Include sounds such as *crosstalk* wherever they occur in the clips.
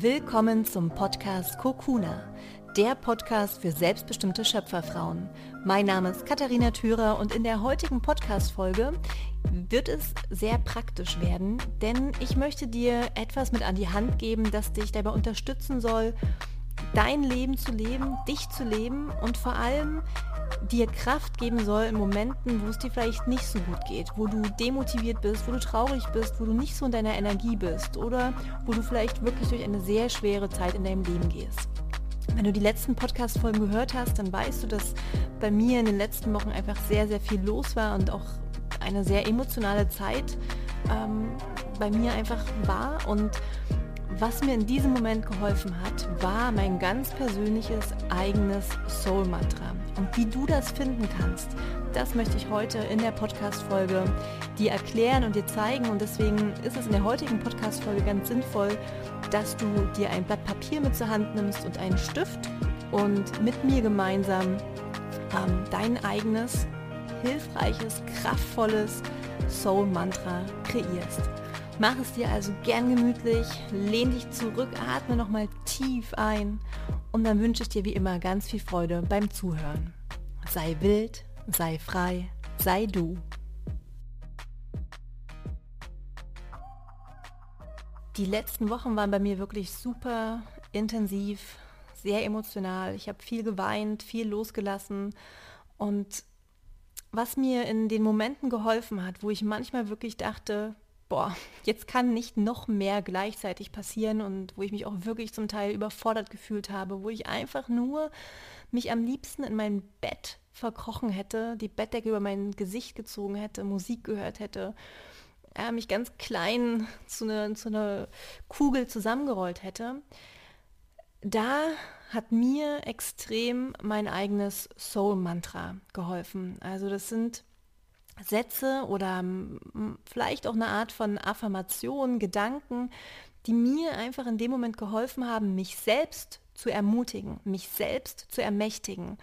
Willkommen zum Podcast Kokuna, der Podcast für selbstbestimmte Schöpferfrauen. Mein Name ist Katharina Thürer und in der heutigen Podcast-Folge wird es sehr praktisch werden, denn ich möchte dir etwas mit an die Hand geben, das dich dabei unterstützen soll, dein Leben zu leben, dich zu leben und vor allem dir Kraft geben soll in Momenten, wo es dir vielleicht nicht so gut geht, wo du demotiviert bist, wo du traurig bist, wo du nicht so in deiner Energie bist oder wo du vielleicht wirklich durch eine sehr schwere Zeit in deinem Leben gehst. Wenn du die letzten Podcast-Folgen gehört hast, dann weißt du, dass bei mir in den letzten Wochen einfach sehr, sehr viel los war und auch eine sehr emotionale Zeit ähm, bei mir einfach war. Und was mir in diesem Moment geholfen hat, war mein ganz persönliches eigenes Soul-Mantra. Und wie du das finden kannst, das möchte ich heute in der Podcast-Folge dir erklären und dir zeigen. Und deswegen ist es in der heutigen Podcast-Folge ganz sinnvoll, dass du dir ein Blatt Papier mit zur Hand nimmst und einen Stift und mit mir gemeinsam ähm, dein eigenes, hilfreiches, kraftvolles Soul-Mantra kreierst. Mach es dir also gern gemütlich, lehn dich zurück, atme nochmal tief ein und dann wünsche ich dir wie immer ganz viel Freude beim Zuhören. Sei wild, sei frei, sei du. Die letzten Wochen waren bei mir wirklich super intensiv, sehr emotional. Ich habe viel geweint, viel losgelassen und was mir in den Momenten geholfen hat, wo ich manchmal wirklich dachte, boah, jetzt kann nicht noch mehr gleichzeitig passieren und wo ich mich auch wirklich zum Teil überfordert gefühlt habe, wo ich einfach nur mich am liebsten in mein Bett verkrochen hätte, die Bettdecke über mein Gesicht gezogen hätte, Musik gehört hätte, äh, mich ganz klein zu einer zu eine Kugel zusammengerollt hätte. Da hat mir extrem mein eigenes Soul-Mantra geholfen. Also das sind Sätze oder vielleicht auch eine Art von Affirmation, Gedanken, die mir einfach in dem Moment geholfen haben, mich selbst zu ermutigen, mich selbst zu ermächtigen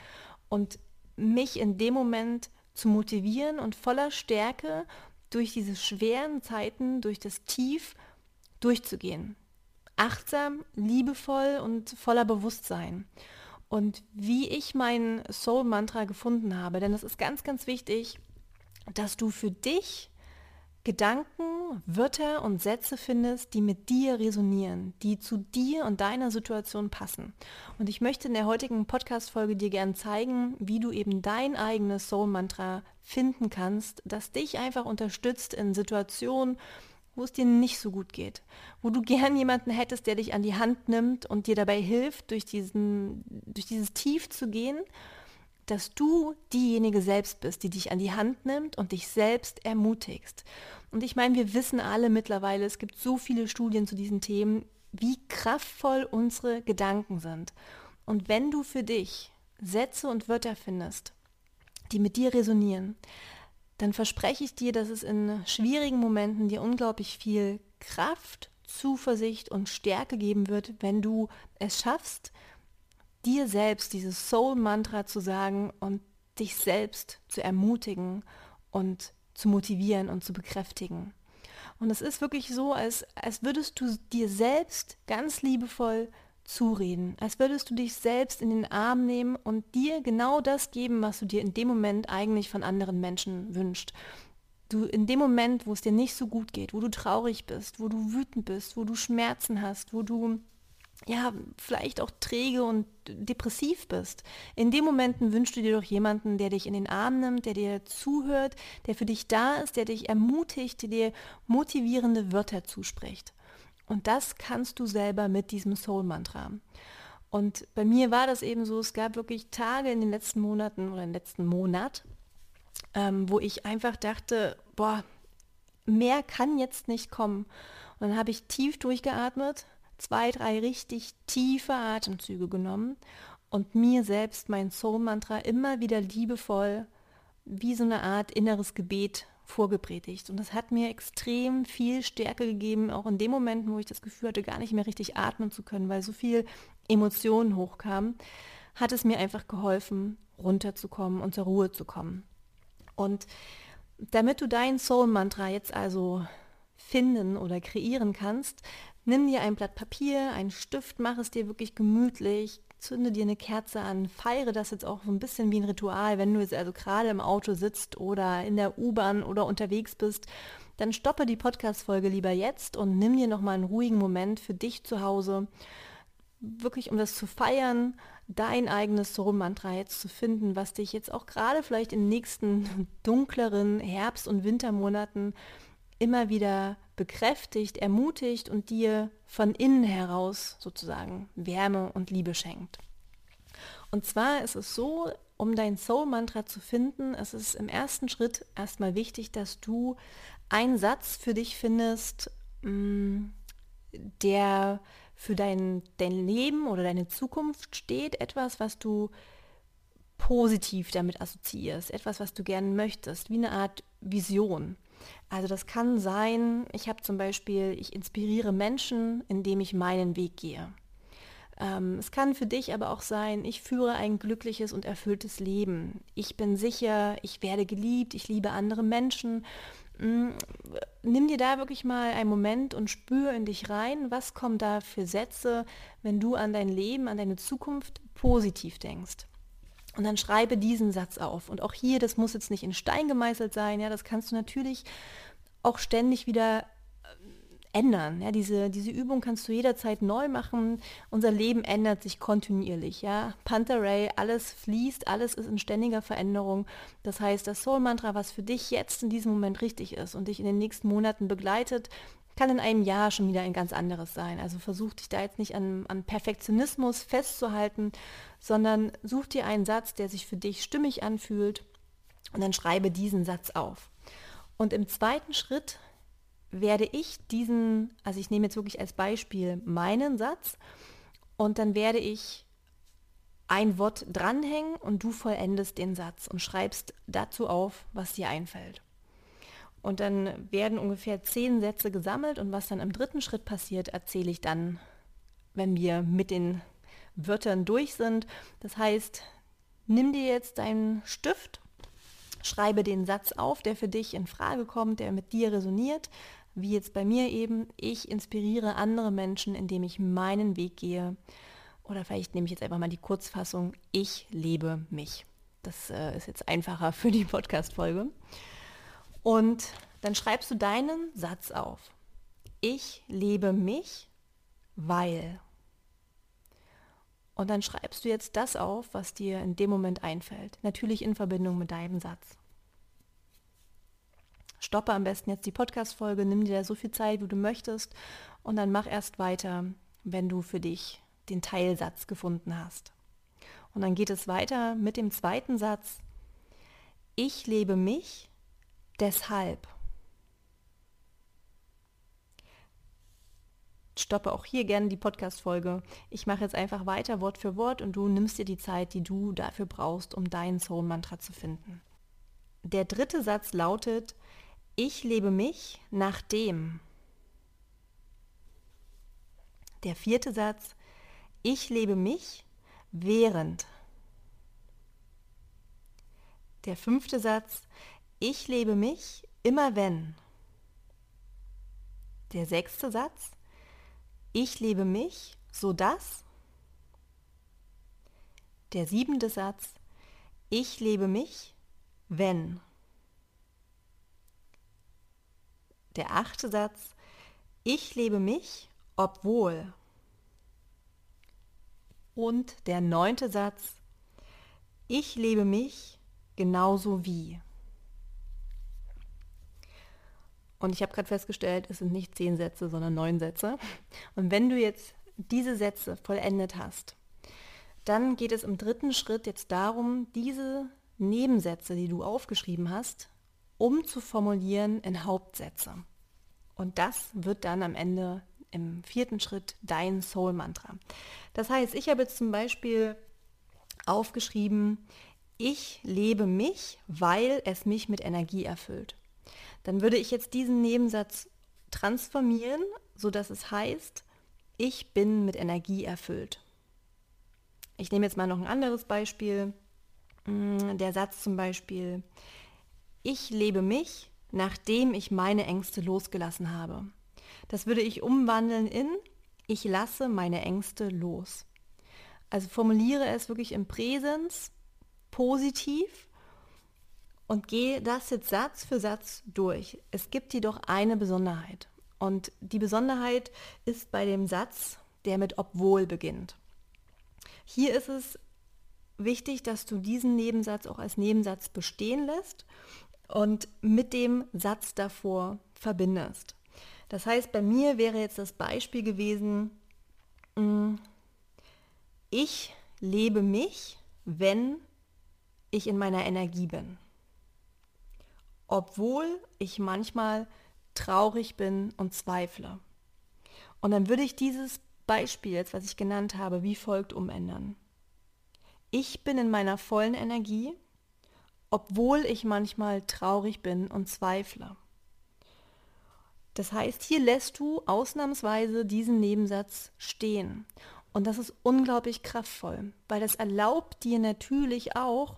und mich in dem Moment zu motivieren und voller Stärke durch diese schweren Zeiten, durch das Tief durchzugehen. Achtsam, liebevoll und voller Bewusstsein. Und wie ich mein Soul-Mantra gefunden habe, denn es ist ganz, ganz wichtig, dass du für dich Gedanken, Wörter und Sätze findest, die mit dir resonieren, die zu dir und deiner Situation passen. Und ich möchte in der heutigen Podcast-Folge dir gern zeigen, wie du eben dein eigenes Soul-Mantra finden kannst, das dich einfach unterstützt in Situationen, wo es dir nicht so gut geht, wo du gern jemanden hättest, der dich an die Hand nimmt und dir dabei hilft, durch, diesen, durch dieses Tief zu gehen dass du diejenige selbst bist, die dich an die Hand nimmt und dich selbst ermutigst. Und ich meine, wir wissen alle mittlerweile, es gibt so viele Studien zu diesen Themen, wie kraftvoll unsere Gedanken sind. Und wenn du für dich Sätze und Wörter findest, die mit dir resonieren, dann verspreche ich dir, dass es in schwierigen Momenten dir unglaublich viel Kraft, Zuversicht und Stärke geben wird, wenn du es schaffst, dir selbst dieses Soul-Mantra zu sagen und dich selbst zu ermutigen und zu motivieren und zu bekräftigen. Und es ist wirklich so, als, als würdest du dir selbst ganz liebevoll zureden, als würdest du dich selbst in den Arm nehmen und dir genau das geben, was du dir in dem Moment eigentlich von anderen Menschen wünschst. Du in dem Moment, wo es dir nicht so gut geht, wo du traurig bist, wo du wütend bist, wo du Schmerzen hast, wo du ja, vielleicht auch träge und depressiv bist. In den Momenten wünschst du dir doch jemanden, der dich in den Arm nimmt, der dir zuhört, der für dich da ist, der dich ermutigt, der dir motivierende Wörter zuspricht. Und das kannst du selber mit diesem Soul-Mantra. Und bei mir war das eben so, es gab wirklich Tage in den letzten Monaten oder im letzten Monat, ähm, wo ich einfach dachte, boah, mehr kann jetzt nicht kommen. Und dann habe ich tief durchgeatmet, zwei, drei richtig tiefe Atemzüge genommen und mir selbst mein Soul-Mantra immer wieder liebevoll wie so eine Art inneres Gebet vorgepredigt. Und das hat mir extrem viel Stärke gegeben, auch in dem Momenten, wo ich das Gefühl hatte, gar nicht mehr richtig atmen zu können, weil so viel Emotionen hochkamen, hat es mir einfach geholfen, runterzukommen und zur Ruhe zu kommen. Und damit du dein Soul-Mantra jetzt also finden oder kreieren kannst, nimm dir ein Blatt Papier, einen Stift, mach es dir wirklich gemütlich, zünde dir eine Kerze an, feiere das jetzt auch so ein bisschen wie ein Ritual, wenn du jetzt also gerade im Auto sitzt oder in der U-Bahn oder unterwegs bist, dann stoppe die Podcast-Folge lieber jetzt und nimm dir nochmal einen ruhigen Moment für dich zu Hause, wirklich um das zu feiern, dein eigenes Soul-Mantra jetzt zu finden, was dich jetzt auch gerade vielleicht in den nächsten dunkleren Herbst- und Wintermonaten immer wieder bekräftigt, ermutigt und dir von innen heraus sozusagen Wärme und Liebe schenkt. Und zwar ist es so, um dein Soul-Mantra zu finden, es ist im ersten Schritt erstmal wichtig, dass du einen Satz für dich findest, mm, der für dein, dein Leben oder deine Zukunft steht, etwas, was du positiv damit assoziierst, etwas, was du gerne möchtest, wie eine Art Vision. Also das kann sein, ich habe zum Beispiel, ich inspiriere Menschen, indem ich meinen Weg gehe. Ähm, es kann für dich aber auch sein, ich führe ein glückliches und erfülltes Leben. Ich bin sicher, ich werde geliebt, ich liebe andere Menschen. Mm, nimm dir da wirklich mal einen Moment und spür in dich rein, was kommen da für Sätze, wenn du an dein Leben, an deine Zukunft positiv denkst. Und dann schreibe diesen Satz auf. Und auch hier, das muss jetzt nicht in Stein gemeißelt sein, ja, das kannst du natürlich auch ständig wieder äh, ändern. Ja, diese, diese Übung kannst du jederzeit neu machen. Unser Leben ändert sich kontinuierlich. Ja. Panther Ray, alles fließt, alles ist in ständiger Veränderung. Das heißt, das Soul-Mantra, was für dich jetzt in diesem Moment richtig ist und dich in den nächsten Monaten begleitet, kann in einem Jahr schon wieder ein ganz anderes sein. Also versuch dich da jetzt nicht an, an Perfektionismus festzuhalten, sondern such dir einen Satz, der sich für dich stimmig anfühlt und dann schreibe diesen Satz auf. Und im zweiten Schritt werde ich diesen, also ich nehme jetzt wirklich als Beispiel meinen Satz und dann werde ich ein Wort dranhängen und du vollendest den Satz und schreibst dazu auf, was dir einfällt. Und dann werden ungefähr zehn Sätze gesammelt und was dann im dritten Schritt passiert, erzähle ich dann, wenn wir mit den Wörtern durch sind. Das heißt, nimm dir jetzt deinen Stift, schreibe den Satz auf, der für dich in Frage kommt, der mit dir resoniert, wie jetzt bei mir eben, ich inspiriere andere Menschen, indem ich meinen Weg gehe. Oder vielleicht nehme ich jetzt einfach mal die Kurzfassung, ich lebe mich. Das äh, ist jetzt einfacher für die Podcast-Folge. Und dann schreibst du deinen Satz auf. Ich lebe mich, weil. Und dann schreibst du jetzt das auf, was dir in dem Moment einfällt. Natürlich in Verbindung mit deinem Satz. Stoppe am besten jetzt die Podcast-Folge, nimm dir da so viel Zeit, wie du möchtest und dann mach erst weiter, wenn du für dich den Teilsatz gefunden hast. Und dann geht es weiter mit dem zweiten Satz. Ich lebe mich, Deshalb stoppe auch hier gerne die Podcast-Folge. Ich mache jetzt einfach weiter Wort für Wort und du nimmst dir die Zeit, die du dafür brauchst, um dein Soul-Mantra zu finden. Der dritte Satz lautet, ich lebe mich nachdem. Der vierte Satz, ich lebe mich während. Der fünfte Satz, ich lebe mich immer wenn. Der sechste Satz. Ich lebe mich, so dass. Der siebente Satz. Ich lebe mich, wenn. Der achte Satz. Ich lebe mich, obwohl. Und der neunte Satz. Ich lebe mich genauso wie. Und ich habe gerade festgestellt, es sind nicht zehn Sätze, sondern neun Sätze. Und wenn du jetzt diese Sätze vollendet hast, dann geht es im dritten Schritt jetzt darum, diese Nebensätze, die du aufgeschrieben hast, umzuformulieren in Hauptsätze. Und das wird dann am Ende im vierten Schritt dein Soul-Mantra. Das heißt, ich habe jetzt zum Beispiel aufgeschrieben, ich lebe mich, weil es mich mit Energie erfüllt dann würde ich jetzt diesen Nebensatz transformieren, sodass es heißt, ich bin mit Energie erfüllt. Ich nehme jetzt mal noch ein anderes Beispiel. Mm, der Satz zum Beispiel, ich lebe mich, nachdem ich meine Ängste losgelassen habe. Das würde ich umwandeln in ich lasse meine Ängste los. Also formuliere es wirklich im Präsens positiv und gehe das jetzt Satz für Satz durch. Es gibt jedoch eine Besonderheit. Und die Besonderheit ist bei dem Satz, der mit obwohl beginnt. Hier ist es wichtig, dass du diesen Nebensatz auch als Nebensatz bestehen lässt und mit dem Satz davor verbindest. Das heißt, bei mir wäre jetzt das Beispiel gewesen, mm, ich lebe mich, wenn ich in meiner Energie bin. Obwohl ich manchmal traurig bin und zweifle. Und dann würde ich dieses Beispiel jetzt, was ich genannt habe, wie folgt umändern. Ich bin in meiner vollen Energie, obwohl ich manchmal traurig bin und zweifle. Das heißt, hier lässt du ausnahmsweise diesen Nebensatz stehen. Und das ist unglaublich kraftvoll, weil das erlaubt dir natürlich auch,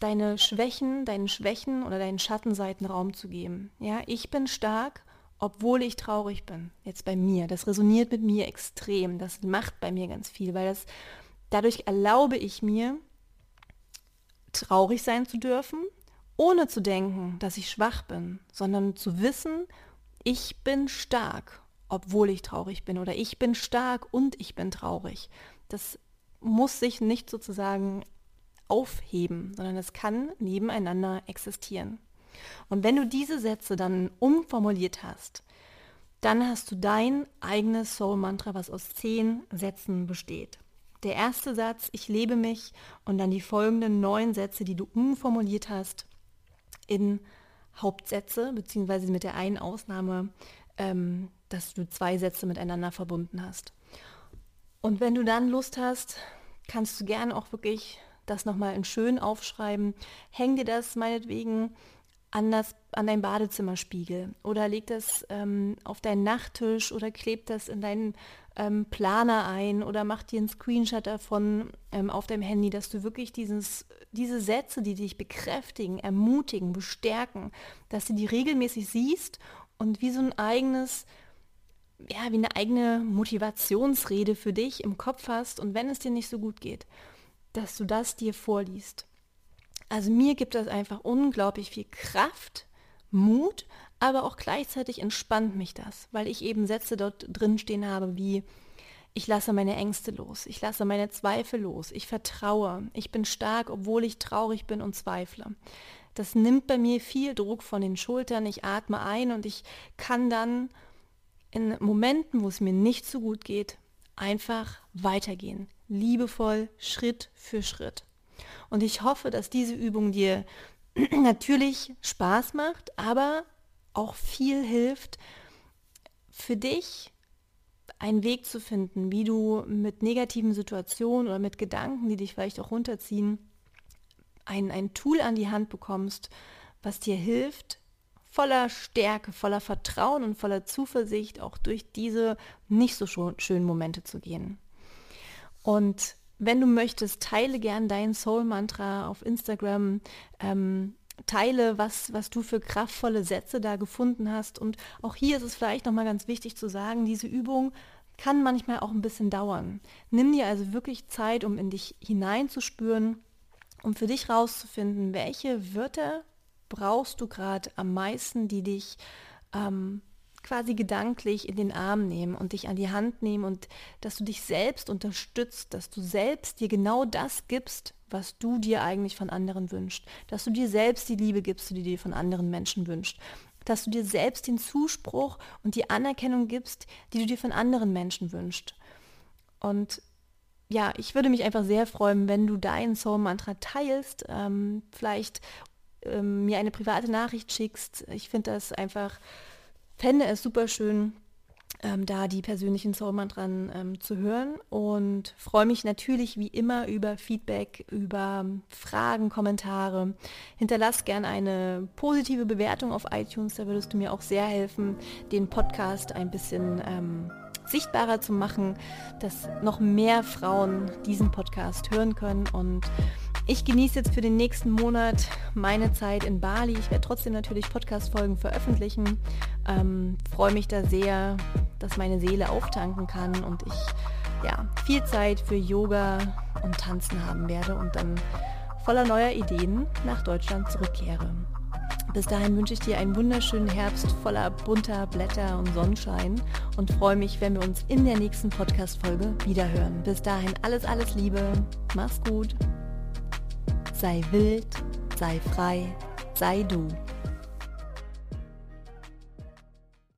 deine Schwächen, deinen Schwächen oder deinen Schattenseiten Raum zu geben. Ja, ich bin stark, obwohl ich traurig bin. Jetzt bei mir. Das resoniert mit mir extrem. Das macht bei mir ganz viel, weil das dadurch erlaube ich mir, traurig sein zu dürfen, ohne zu denken, dass ich schwach bin, sondern zu wissen, ich bin stark, obwohl ich traurig bin oder ich bin stark und ich bin traurig. Das muss sich nicht sozusagen aufheben, sondern es kann nebeneinander existieren. Und wenn du diese Sätze dann umformuliert hast, dann hast du dein eigenes Soul-Mantra, was aus zehn Sätzen besteht. Der erste Satz, ich lebe mich, und dann die folgenden neun Sätze, die du umformuliert hast, in Hauptsätze, beziehungsweise mit der einen Ausnahme, ähm, dass du zwei Sätze miteinander verbunden hast. Und wenn du dann Lust hast, kannst du gerne auch wirklich das nochmal in schön aufschreiben. Häng dir das meinetwegen an, das, an dein Badezimmerspiegel oder leg das ähm, auf deinen Nachttisch oder kleb das in deinen ähm, Planer ein oder mach dir einen Screenshot davon ähm, auf deinem Handy, dass du wirklich dieses, diese Sätze, die dich bekräftigen, ermutigen, bestärken, dass du die regelmäßig siehst und wie so ein eigenes, ja, wie eine eigene Motivationsrede für dich im Kopf hast und wenn es dir nicht so gut geht, dass du das dir vorliest. Also mir gibt das einfach unglaublich viel Kraft, Mut, aber auch gleichzeitig entspannt mich das, weil ich eben Sätze dort drin stehen habe wie ich lasse meine Ängste los, ich lasse meine Zweifel los, ich vertraue, ich bin stark, obwohl ich traurig bin und zweifle. Das nimmt bei mir viel Druck von den Schultern, ich atme ein und ich kann dann in Momenten, wo es mir nicht so gut geht, einfach weitergehen liebevoll, Schritt für Schritt. Und ich hoffe, dass diese Übung dir *clears throat* natürlich Spaß macht, aber auch viel hilft, für dich einen Weg zu finden, wie du mit negativen Situationen oder mit Gedanken, die dich vielleicht auch runterziehen, ein, ein Tool an die Hand bekommst, was dir hilft, voller Stärke, voller Vertrauen und voller Zuversicht auch durch diese nicht so schönen Momente zu gehen. Und wenn du möchtest, teile gern dein Soul-Mantra auf Instagram. Ähm, teile, was, was du für kraftvolle Sätze da gefunden hast. Und auch hier ist es vielleicht nochmal ganz wichtig zu sagen, diese Übung kann manchmal auch ein bisschen dauern. Nimm dir also wirklich Zeit, um in dich hineinzuspüren, um für dich rauszufinden, welche Wörter brauchst du gerade am meisten, die dich ähm, quasi gedanklich in den Arm nehmen und dich an die Hand nehmen und dass du dich selbst unterstützt, dass du selbst dir genau das gibst, was du dir eigentlich von anderen wünschst, dass du dir selbst die Liebe gibst, die du dir von anderen Menschen wünschst, dass du dir selbst den Zuspruch und die Anerkennung gibst, die du dir von anderen Menschen wünschst. Und ja, ich würde mich einfach sehr freuen, wenn du deinen Soul-Mantra teilst, ähm, vielleicht ähm, mir eine private Nachricht schickst. Ich finde das einfach fände es super schön, ähm, da die persönlichen Soulmantren ähm, zu hören und freue mich natürlich wie immer über Feedback, über Fragen, Kommentare. Hinterlass gerne eine positive Bewertung auf iTunes, da würdest du mir auch sehr helfen, den Podcast ein bisschen ähm, sichtbarer zu machen, dass noch mehr Frauen diesen Podcast hören können und Ich genieße jetzt für den nächsten Monat meine Zeit in Bali. Ich werde trotzdem natürlich Podcast-Folgen veröffentlichen. Ähm, freue mich da sehr, dass meine Seele auftanken kann und ich ja, viel Zeit für Yoga und Tanzen haben werde und dann voller neuer Ideen nach Deutschland zurückkehre. Bis dahin wünsche ich dir einen wunderschönen Herbst voller bunter Blätter und Sonnenschein und freue mich, wenn wir uns in der nächsten Podcast-Folge wiederhören. Bis dahin alles, alles Liebe. Mach's gut sei wild, sei frei, sei du.